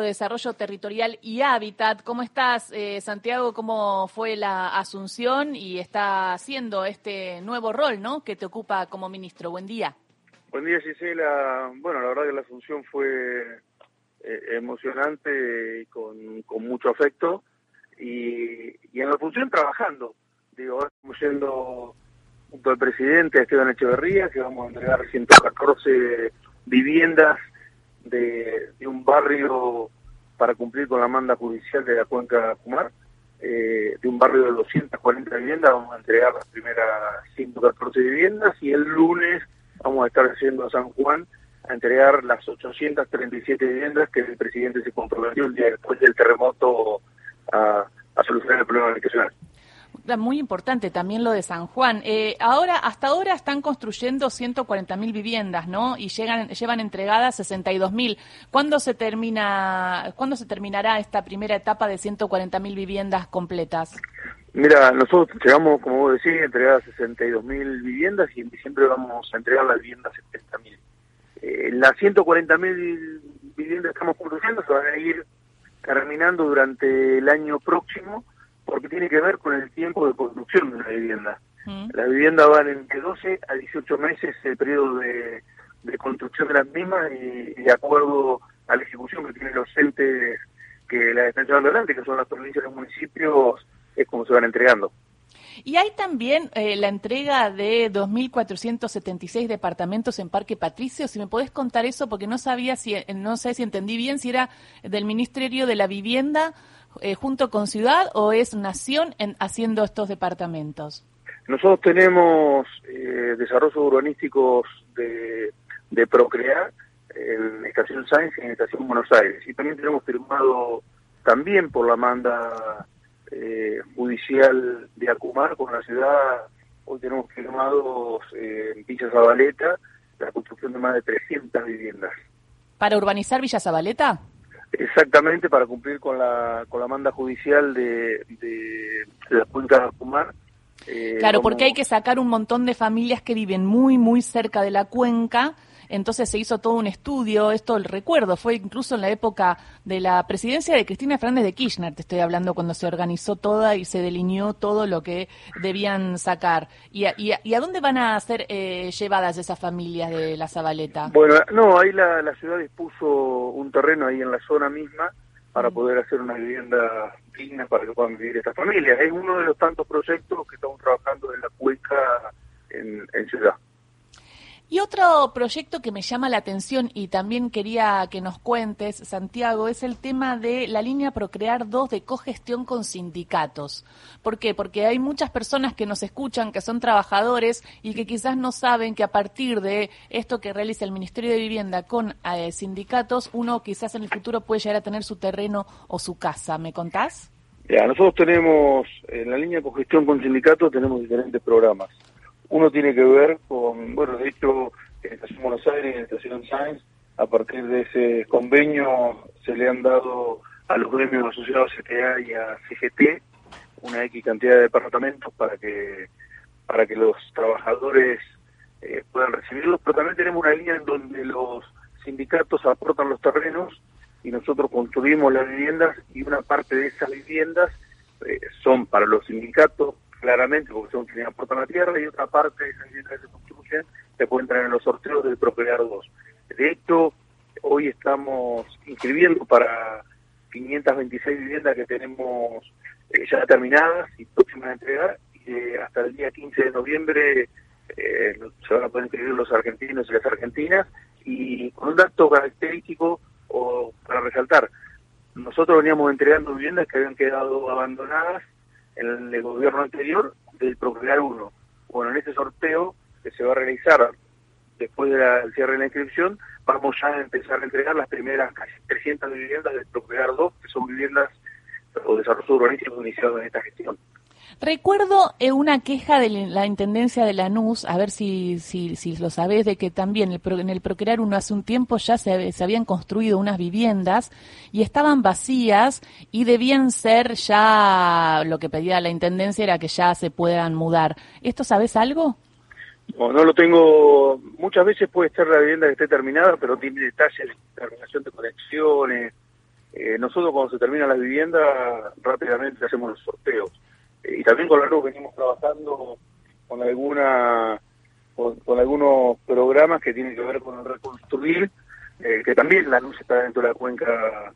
de Desarrollo Territorial y Hábitat. ¿Cómo estás, eh, Santiago? ¿Cómo fue la asunción y está haciendo este nuevo rol ¿no? que te ocupa como ministro? Buen día. Buen día, Gisela. Bueno, la verdad que la asunción fue eh, emocionante y con, mucho afecto. Y, y, en la función trabajando. Digo, ahora estamos yendo junto al presidente Esteban Echeverría, que vamos a entregar 114 viviendas de, un barrio para cumplir con la manda judicial de la cuenca Cumar, eh, de un barrio de 240 viviendas, vamos a entregar las primeras 114 viviendas y el lunes vamos a estar haciendo a San Juan a entregar las 837 viviendas que el presidente se comprometió el día después del terremoto a, a solucionar el problema habitacional muy importante también lo de San Juan. Eh, ahora, hasta ahora están construyendo 140.000 viviendas, ¿no? Y llegan, llevan entregadas 62.000. ¿Cuándo se termina, cuándo se terminará esta primera etapa de 140.000 viviendas completas? Mira, nosotros llegamos, como vos decís, a entregar 62.000 viviendas y en diciembre vamos a entregar las viviendas 70.000. Eh, las 140.000 viviendas que estamos construyendo se van a ir terminando durante el año próximo porque tiene que ver con el tiempo de construcción de una vivienda. Mm. Las viviendas van entre 12 a 18 meses el periodo de, construcción de las mismas y, de acuerdo a la ejecución que tienen los entes que las están llevando adelante, que son las provincias y los municipios, es como se van entregando. Y hay también eh, la entrega de 2.476 departamentos en Parque Patricio. Si me podés contar eso, porque no sabía si, no sé si entendí bien si era del Ministerio de la Vivienda eh, junto con Ciudad o es Nación en, haciendo estos departamentos? Nosotros tenemos eh, desarrollos urbanísticos de, de Procrear en Estación Sáenz y en Estación Buenos Aires. Y también tenemos firmado también por la manda eh, judicial de Acumar con la ciudad. Hoy tenemos firmados en Villa Zabaleta la construcción de más de 300 viviendas. ¿Para urbanizar Villa Zabaleta? Exactamente, para cumplir con la, con la manda judicial de, de, la cuenca de Acumar. Eh, claro, porque hay que sacar un montón de familias que viven muy, muy cerca de la cuenca entonces se hizo todo un estudio, esto el recuerdo, fue incluso en la época de la presidencia de Cristina Fernández de Kirchner, te estoy hablando cuando se organizó toda y se delineó todo lo que debían sacar. ¿Y a, y a, dónde van a ser eh, llevadas esas familias de la Zabaleta? Bueno, no, ahí la, la ciudad dispuso un terreno ahí en la zona misma para poder hacer una vivienda digna para que puedan vivir estas familias. Es uno de los tantos proyectos que estamos trabajando en la cuenca en, en Ciudad. Y otro proyecto que me llama la atención y también quería que nos cuentes, Santiago, es el tema de la línea Procrear 2 de cogestión con sindicatos. ¿Por qué? Porque hay muchas personas que nos escuchan, que son trabajadores y que quizás no saben que a partir de esto que realiza el Ministerio de Vivienda con eh, sindicatos, uno quizás en el futuro puede llegar a tener su terreno o su casa. ¿Me contás? Ya, nosotros tenemos, en la línea de cogestión con sindicatos tenemos diferentes programas. Uno tiene que ver con, bueno, de hecho, en Estación Buenos Aires en Estación Sáenz, a partir de ese convenio se le han dado a los gremios asociados a CTA y a CGT una X cantidad de departamentos para que para que los trabajadores eh, puedan recibirlos, pero también tenemos una línea en donde los sindicatos aportan los terrenos y nosotros construimos las viviendas y una parte de esas viviendas eh, son para los sindicatos claramente, porque son quienes aportan la tierra, y otra parte de esas viviendas que se construyen se pueden entrar en los sorteos del Procrear 2. De hecho, hoy estamos inscribiendo para 526 viviendas que tenemos eh, ya terminadas y próximas a entregar, y hasta el día 15 de noviembre eh, se van a poder inscribir los argentinos y las argentinas, y con un dato característico o para resaltar, nosotros veníamos entregando viviendas que habían quedado abandonadas en el gobierno anterior del Procrear 1. Bueno, en este sorteo que se va a realizar después del cierre de la inscripción, vamos ya a empezar a entregar las primeras casi 300 viviendas del Procrear 2, que son viviendas o desarrollo urbanístico iniciado en esta gestión. Recuerdo eh, una queja de la Intendencia de Lanús, a ver si, si, lo sabés, de que también en el Procrear uno hace un tiempo ya se, se, habían construido unas viviendas y estaban vacías y debían ser ya, lo que pedía la Intendencia era que ya se puedan mudar. ¿Esto sabes algo? No, no lo tengo. Muchas veces puede ser la vivienda que esté terminada, pero tiene detalles de terminación de conexiones, Eh, nosotros cuando se terminan las viviendas rápidamente hacemos los sorteos. Eh, y también con la luz venimos trabajando con alguna con, algunos programas que tienen que ver con reconstruir, eh, que también la luz está dentro de la cuenca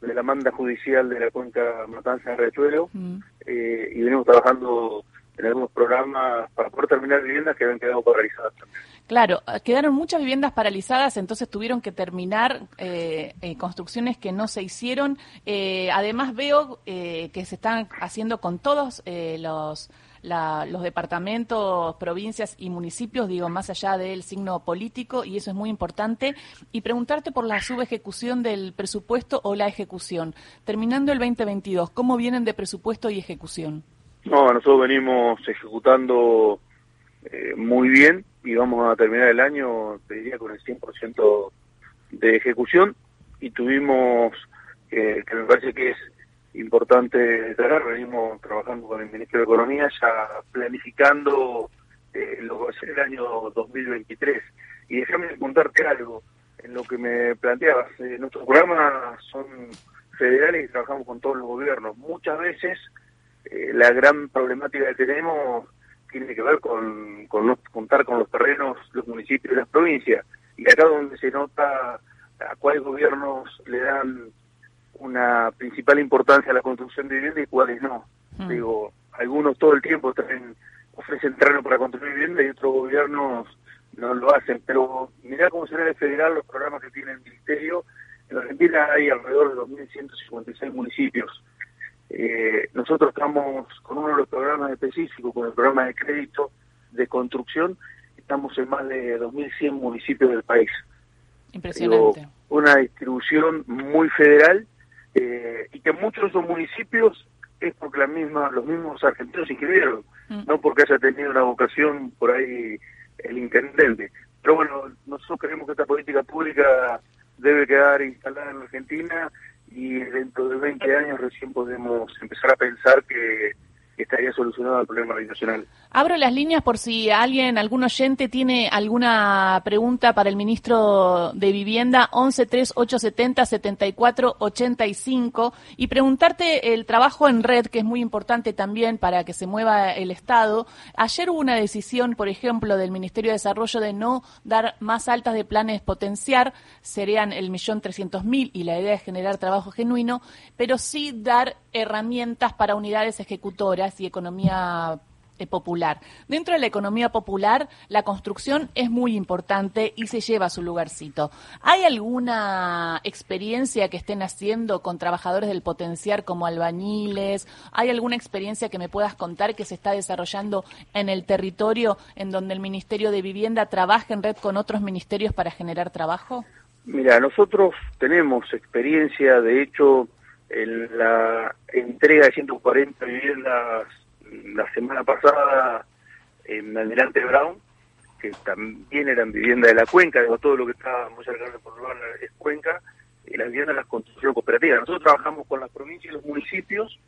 de la manda judicial de la cuenca Matanza de Rechuelo, mm. y venimos trabajando en algunos programas para poder terminar viviendas que habían quedado paralizadas también. Claro, quedaron muchas viviendas paralizadas, entonces tuvieron que terminar eh, eh, construcciones que no se hicieron. Eh, además veo que se están haciendo con todos los los departamentos, provincias y municipios, digo, más allá del signo político, y eso es muy importante. Y preguntarte por la subejecución del presupuesto o la ejecución. Terminando el 2022, ¿cómo vienen de presupuesto y ejecución? No, nosotros venimos ejecutando eh, muy bien y vamos a terminar el año, te diría, con el 100% de ejecución y tuvimos, que me parece que es importante destacar, venimos trabajando con el Ministerio de Economía ya planificando eh, lo que va a ser el año 2023. Y déjame contarte algo en lo que me planteabas. Eh, nuestros programas son federales y trabajamos con todos los gobiernos. Muchas veces eh, la gran problemática que tenemos tiene que ver con, contar con los terrenos, los municipios y las provincias. Y acá donde se nota a cuáles gobiernos le dan una principal importancia a la construcción de vivienda y cuáles no. Mm. Digo, algunos todo el tiempo traen, ofrecen terreno para construir vivienda y otros gobiernos no lo hacen. Pero mirá cómo será el federal los programas que tiene el Ministerio. En Argentina hay alrededor de 2.156 municipios. Eh, nosotros estamos con uno de los programas específicos, con el programa de crédito de construcción, estamos en más de 2.100 municipios del país. Impresionante. una distribución muy federal eh, y que muchos de esos municipios es porque la misma, los mismos argentinos inscribieron, mm. no porque haya tenido una vocación por ahí el intendente. Pero bueno, nosotros creemos que esta política pública debe quedar instalada en Argentina y dentro de 20 años recién podemos empezar a pensar que estaría solucionado el problema habitacional. Abro las líneas por si alguien, algún oyente tiene alguna pregunta para el ministro de Vivienda, 1138707485 y preguntarte el trabajo en red, que es muy importante también para que se mueva el Estado. Ayer hubo una decisión, por ejemplo, del Ministerio de Desarrollo de no dar más altas de planes potenciar, serían el millón trescientos mil y la idea es generar trabajo genuino, pero sí dar herramientas para unidades ejecutoras y economía eh, popular. Dentro de la economía popular, la construcción es muy importante y se lleva su lugarcito. ¿Hay alguna experiencia que estén haciendo con trabajadores del potenciar como albañiles? ¿Hay alguna experiencia que me puedas contar que se está desarrollando en el territorio en donde el Ministerio de Vivienda trabaja en red con otros ministerios para generar trabajo? Mira, nosotros tenemos experiencia, de hecho, en la entrega de 140 viviendas la semana pasada en Almirante Brown, que también eran viviendas de la cuenca, digo, todo lo que está muy cercano por Urbana es cuenca, y las viviendas las construcción cooperativa. Nosotros trabajamos con las provincias y los municipios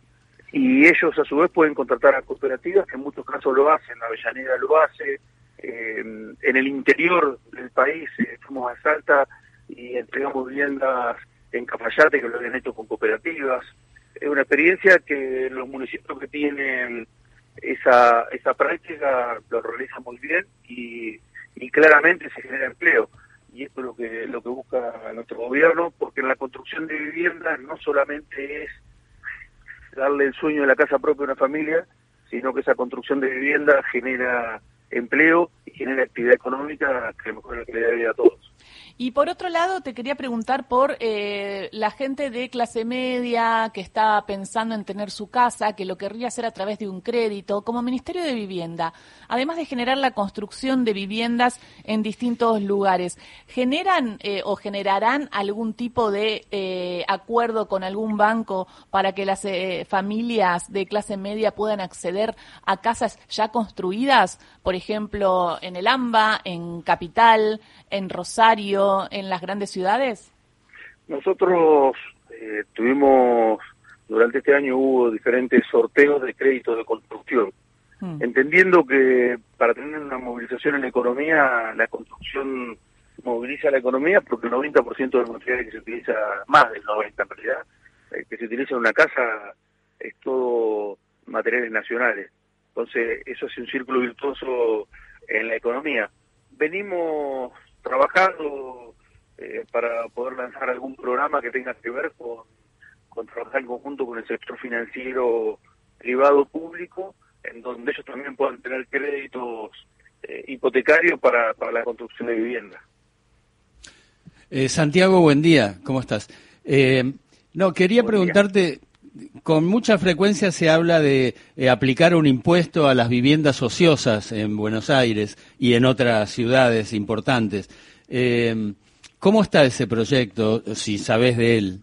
y ellos a su vez pueden contratar a cooperativas, que en muchos casos lo hacen, Avellaneda lo hace, eh, en el interior del país eh, fuimos a Salta y entregamos viviendas en Cafayate que lo habían hecho con cooperativas. Es una experiencia que los municipios que tienen esa, esa práctica lo realizan muy bien y, claramente se genera empleo. Y esto es lo que, lo que busca nuestro gobierno, porque en la construcción de viviendas no solamente es darle el sueño de la casa propia a una familia, sino que esa construcción de vivienda genera empleo y genera actividad económica que mejora la calidad de vida a todos. Y por otro lado, te quería preguntar por eh, la gente de clase media que está pensando en tener su casa, que lo querría hacer a través de un crédito, como Ministerio de Vivienda, además de generar la construcción de viviendas en distintos lugares, ¿generan eh, o generarán algún tipo de eh, acuerdo con algún banco para que las familias de clase media puedan acceder a casas ya construidas, por ejemplo, en el AMBA, en Capital, en Rosario, en las grandes ciudades? Nosotros eh, tuvimos, durante este año hubo diferentes sorteos de créditos de construcción, hmm. entendiendo que para tener una movilización en la economía, la construcción moviliza la economía porque el 90% del material que se utiliza, más del 90% en realidad, eh, que se utiliza en una casa es todo materiales nacionales. Entonces, eso es un círculo virtuoso en la economía. Venimos trabajando eh, para poder lanzar algún programa que tenga que ver con, con trabajar en conjunto con el sector financiero privado público, en donde ellos también puedan tener créditos eh, hipotecarios para, para la construcción de vivienda. Eh, Santiago, buen día, ¿cómo estás? no, quería preguntarte, con mucha frecuencia se habla de eh, aplicar un impuesto a las viviendas ociosas en Buenos Aires y en otras ciudades importantes. Eh, ¿Cómo está ese proyecto, si sabes de él?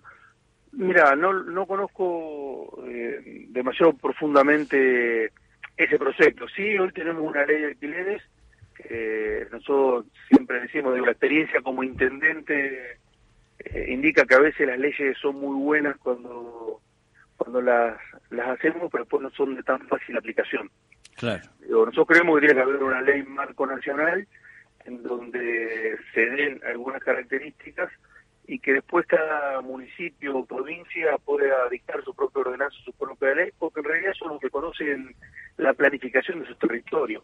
Mira, no, no conozco eh, demasiado profundamente ese proyecto. Sí, hoy tenemos una ley de alquileres. que nosotros siempre decimos de la experiencia como intendente indica que a veces las leyes son muy buenas cuando cuando las, las hacemos, pero después no son de tan fácil aplicación. Claro. nosotros creemos que tiene que haber una ley marco nacional en donde se den algunas características y que después cada municipio o provincia pueda dictar su propia ordenanza, su propia ley, porque en realidad son los que conocen la planificación de su territorio.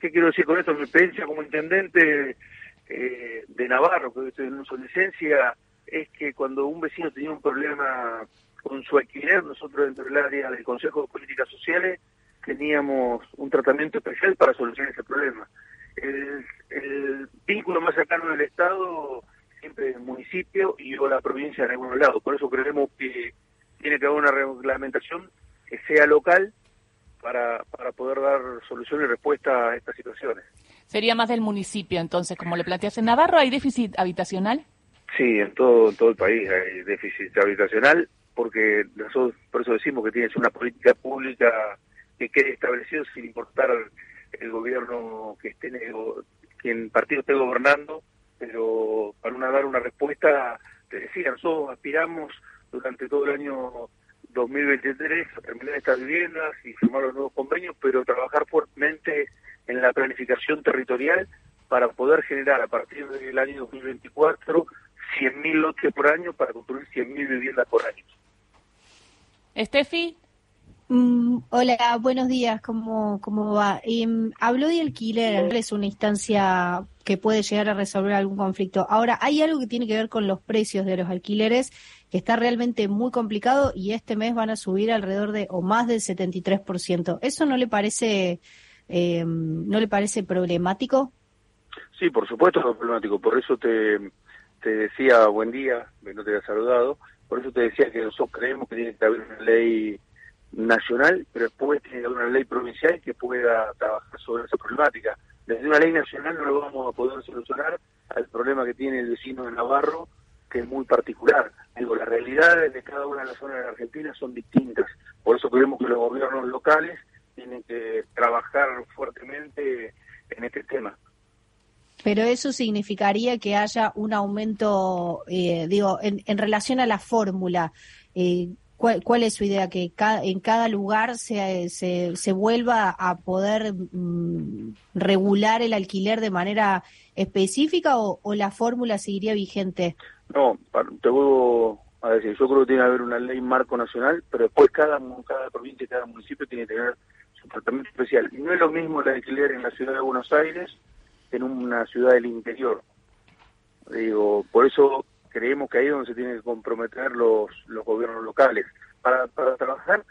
¿Qué quiero decir con esto? Mi experiencia como intendente eh, de Navarro, que estoy en de licencia, es que cuando un vecino tenía un problema con su alquiler, nosotros dentro del área del Consejo de Políticas Sociales teníamos un tratamiento especial para solucionar ese problema. El, vínculo más cercano del Estado siempre es el municipio y o la provincia en algunos lados. Por eso creemos que tiene que haber una reglamentación que sea local para, para poder dar solución y respuesta a estas situaciones. Sería más del municipio, entonces, como le planteas en Navarro, ¿hay déficit habitacional? Sí, en todo, en todo el país hay déficit habitacional porque nosotros por eso decimos que tiene que ser una política pública que quede establecido sin importar el gobierno que esté quien partido esté gobernando pero para una, dar una respuesta te decía nosotros aspiramos durante todo el año 2023 a terminar estas viviendas y firmar los nuevos convenios pero trabajar fuertemente en la planificación territorial para poder generar a partir del año 2024 100.000 lotes por año para construir 100.000 viviendas por año. Estefi. Mm, hola, buenos días, ¿cómo, cómo va? Eh, habló de alquiler, es una instancia que puede llegar a resolver algún conflicto. Ahora, hay algo que tiene que ver con los precios de los alquileres, que está realmente muy complicado y este mes van a subir alrededor de o más del 73%. ¿Eso no le parece, eh, no le parece problemático? Sí, por supuesto es problemático. Por eso te, te decía buen día, no te había saludado. Por eso te decía que nosotros creemos que tiene que haber una ley nacional, pero después tiene que haber una ley provincial que pueda trabajar sobre esa problemática. Desde una ley nacional no lo vamos a poder solucionar al problema que tiene el vecino de Navarro, que es muy particular. Digo, las realidades de cada una de las zonas de la Argentina son distintas. Por eso creemos que los gobiernos locales tienen que trabajar fuertemente en este tema. Pero eso significaría que haya un aumento, eh, digo, en, relación a la fórmula. Eh, ¿cuál, es su idea? ¿Que en cada lugar se, se, vuelva a poder mm, regular el alquiler de manera específica o, la fórmula seguiría vigente? No, te vuelvo a decir, yo creo que tiene que haber una ley marco nacional, pero después cada, cada provincia cada municipio tiene que tener su tratamiento especial. Y no es lo mismo el alquiler en la ciudad de Buenos Aires en una ciudad del interior. Digo, por eso creemos que ahí es donde se tienen que comprometer los, los gobiernos locales para, para trabajar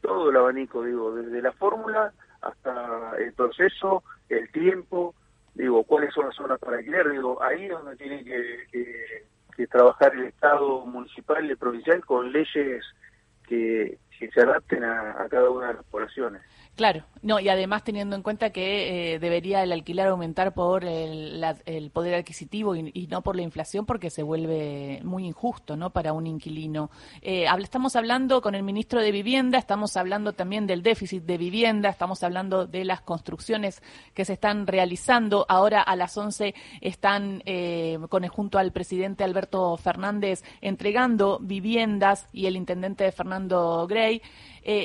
todo el abanico, digo, desde la fórmula hasta el proceso, el tiempo, digo, cuáles son las zonas para alquiler, digo, ahí es donde tiene que, trabajar el Estado municipal y provincial con leyes que se adapten a cada una de las poblaciones. Claro, no, y además teniendo en cuenta que eh, debería el alquiler aumentar por el, poder adquisitivo y, no por la inflación porque se vuelve muy injusto, ¿no? Para un inquilino. Eh, estamos hablando con el ministro de Vivienda, estamos hablando también del déficit de vivienda, estamos hablando de las construcciones que se están realizando. Ahora a las 11 están, eh, con junto al presidente Alberto Fernández, entregando viviendas y el intendente Fernando Grey.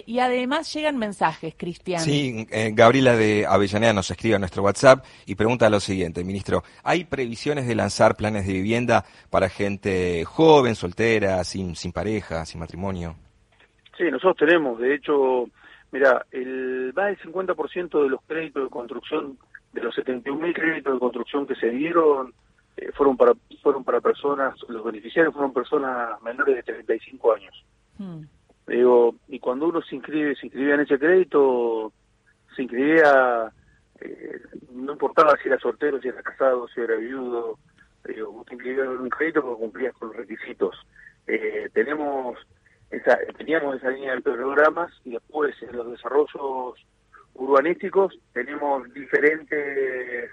y además llegan mensajes, Cristian Cristian. Sí, eh, Gabriela de Avellaneda nos escribe a nuestro WhatsApp y pregunta lo siguiente, ministro, ¿hay previsiones de lanzar planes de vivienda para gente joven, soltera, sin, sin pareja, sin matrimonio? Sí, nosotros tenemos, de hecho, mira, el, más del 50% de los créditos de construcción, de los 71.000 créditos de construcción que se dieron, eh, fueron para fueron para personas, los beneficiarios fueron personas menores de 35 años. Hmm. Digo, cuando uno se inscribe, se inscribía en ese crédito, se inscribía, eh, no importaba si era soltero, si era casado, si era viudo, vos te inscribías en un crédito porque cumplías con los requisitos. Eh, tenemos esa, teníamos esa línea de programas y después en los desarrollos urbanísticos tenemos diferentes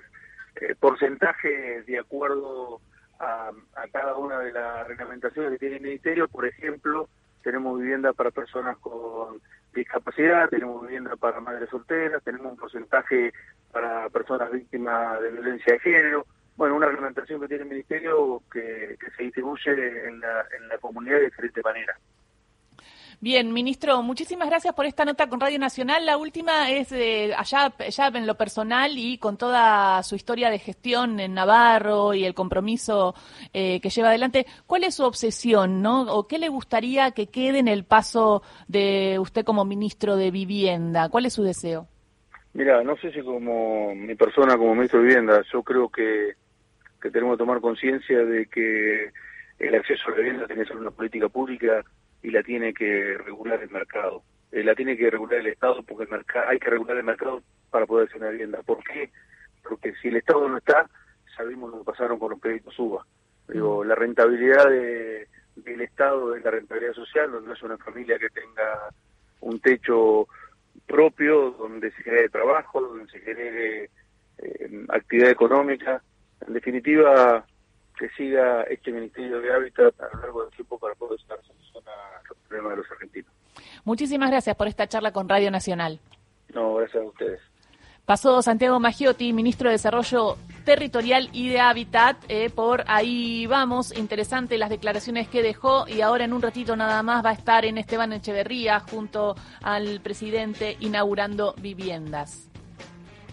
eh, porcentajes de acuerdo a, cada una de las reglamentaciones que tiene el Ministerio. Por ejemplo, tenemos vivienda para personas con discapacidad, tenemos vivienda para madres solteras, tenemos un porcentaje para personas víctimas de violencia de género. Bueno, una reglamentación que tiene el Ministerio que, se distribuye en la, en la comunidad de diferente manera. Bien, ministro, muchísimas gracias por esta nota con Radio Nacional. La última es eh, allá, ya en lo personal y con toda su historia de gestión en Navarro y el compromiso eh, que lleva adelante. ¿Cuál es su obsesión, no? ¿O qué le gustaría que quede en el paso de usted como ministro de Vivienda? ¿Cuál es su deseo? Mira, no sé si como mi persona, como ministro de Vivienda, yo creo que, que tenemos que tomar conciencia de que el acceso a la vivienda tiene que ser una política pública y la tiene que regular el mercado. Eh, la tiene que regular el Estado porque el mercado, hay que regular el mercado para poder hacer una vivienda. ¿Por qué? Porque si el Estado no está, sabemos lo que pasaron con los créditos UBA. Digo, mm. la rentabilidad de, del Estado es la rentabilidad social, donde es una familia que tenga un techo propio, donde se genere trabajo, donde se genere eh, actividad económica. En definitiva, que siga este Ministerio de Hábitat a lo largo del tiempo para poder estar solucionar los problemas de los argentinos. Muchísimas gracias por esta charla con Radio Nacional. No, gracias a ustedes. Pasó Santiago Maggiotti, ministro de Desarrollo Territorial y de Hábitat. Eh, por ahí vamos, interesante las declaraciones que dejó y ahora en un ratito nada más va a estar en Esteban Echeverría junto al presidente inaugurando viviendas.